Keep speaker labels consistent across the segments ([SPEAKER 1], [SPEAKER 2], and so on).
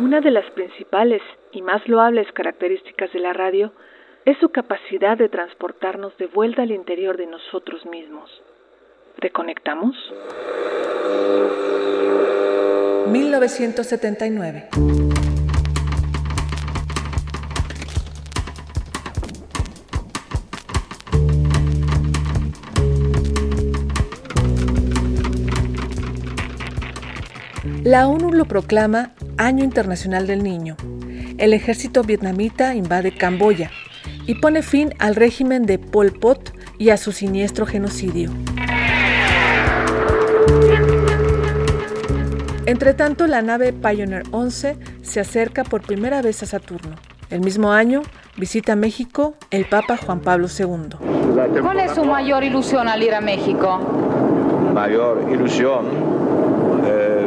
[SPEAKER 1] Una de las principales y más loables características de la radio es su capacidad de transportarnos de vuelta al interior de nosotros mismos. ¿Reconectamos?
[SPEAKER 2] 1979. La ONU lo proclama Año Internacional del Niño. El ejército vietnamita invade Camboya y pone fin al régimen de Pol Pot y a su siniestro genocidio. Entre tanto, la nave Pioneer 11 se acerca por primera vez a Saturno. El mismo año visita México el Papa Juan Pablo II.
[SPEAKER 3] ¿Cuál es su mayor ilusión al ir a México?
[SPEAKER 4] Mayor ilusión.
[SPEAKER 5] Eh,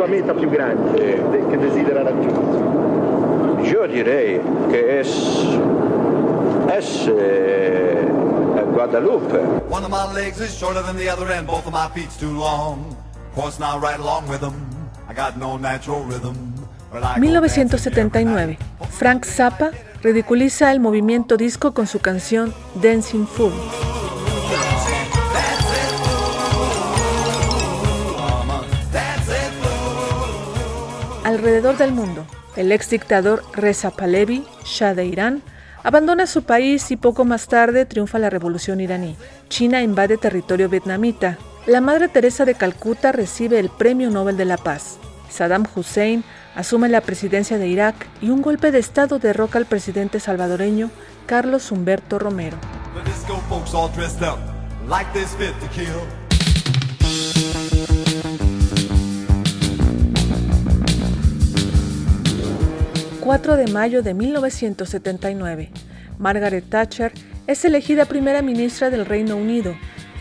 [SPEAKER 5] sua meta più grande eh, che desidera raggiungere.
[SPEAKER 4] Yo diré que es es eh, Guadalupe.
[SPEAKER 6] One of my legs is shorter than the other and both of my feet's too long.
[SPEAKER 2] 1979. Frank Zappa ridiculiza el movimiento disco con su canción Dancing Fool. Alrededor del mundo, el ex dictador Reza Pahlavi, Shah de Irán, abandona su país y poco más tarde triunfa la revolución iraní. China invade territorio vietnamita, la Madre Teresa de Calcuta recibe el Premio Nobel de la Paz. Saddam Hussein asume la presidencia de Irak y un golpe de Estado derroca al presidente salvadoreño Carlos Humberto Romero. ...4 de mayo de 1979... ...Margaret Thatcher es elegida primera ministra del Reino Unido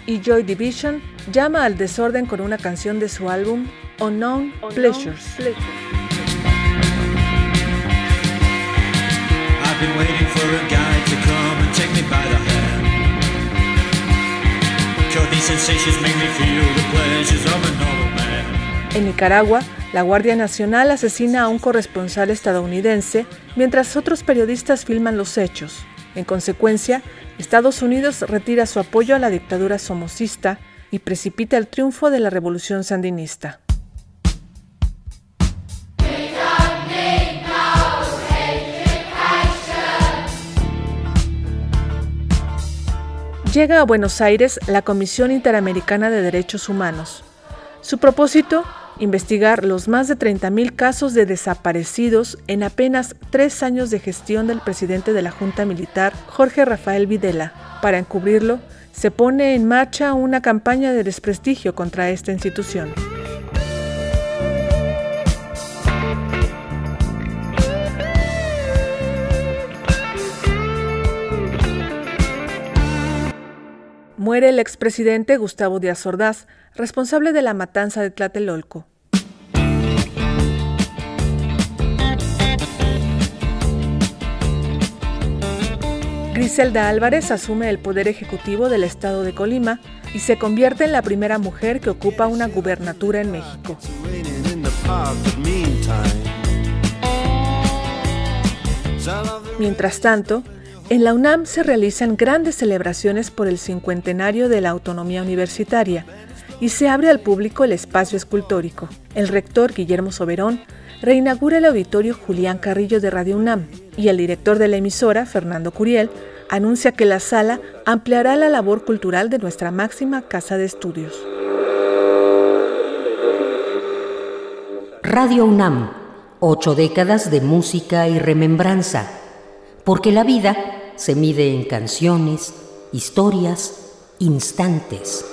[SPEAKER 2] y Joy Division llama al desorden con una canción de su álbum Unknown Pleasures. En Nicaragua, la Guardia Nacional asesina a un corresponsal estadounidense mientras otros periodistas filman los hechos. En consecuencia, Estados Unidos retira su apoyo a la dictadura somocista y precipita el triunfo de la revolución sandinista. Llega a Buenos Aires la Comisión Interamericana de Derechos Humanos. Su propósito, investigar los más de 30.000 casos de desaparecidos en apenas tres años de gestión del presidente de la Junta Militar, Jorge Rafael Videla. Para encubrirlo, se pone en marcha una campaña de desprestigio contra esta institución. Muere el expresidente Gustavo Díaz Ordaz, responsable de la matanza de Tlatelolco. Griselda Álvarez asume el poder ejecutivo del estado de Colima y se convierte en la primera mujer que ocupa una gubernatura en México. Mientras tanto, en la UNAM se realizan grandes celebraciones por el cincuentenario de la autonomía universitaria y se abre al público el espacio escultórico. El rector Guillermo Soberón reinaugura el auditorio Julián Carrillo de Radio UNAM y el director de la emisora, Fernando Curiel, anuncia que la sala ampliará la labor cultural de nuestra máxima casa de estudios.
[SPEAKER 7] Radio UNAM, ocho décadas de música y remembranza, porque la vida se mide en canciones, historias, instantes.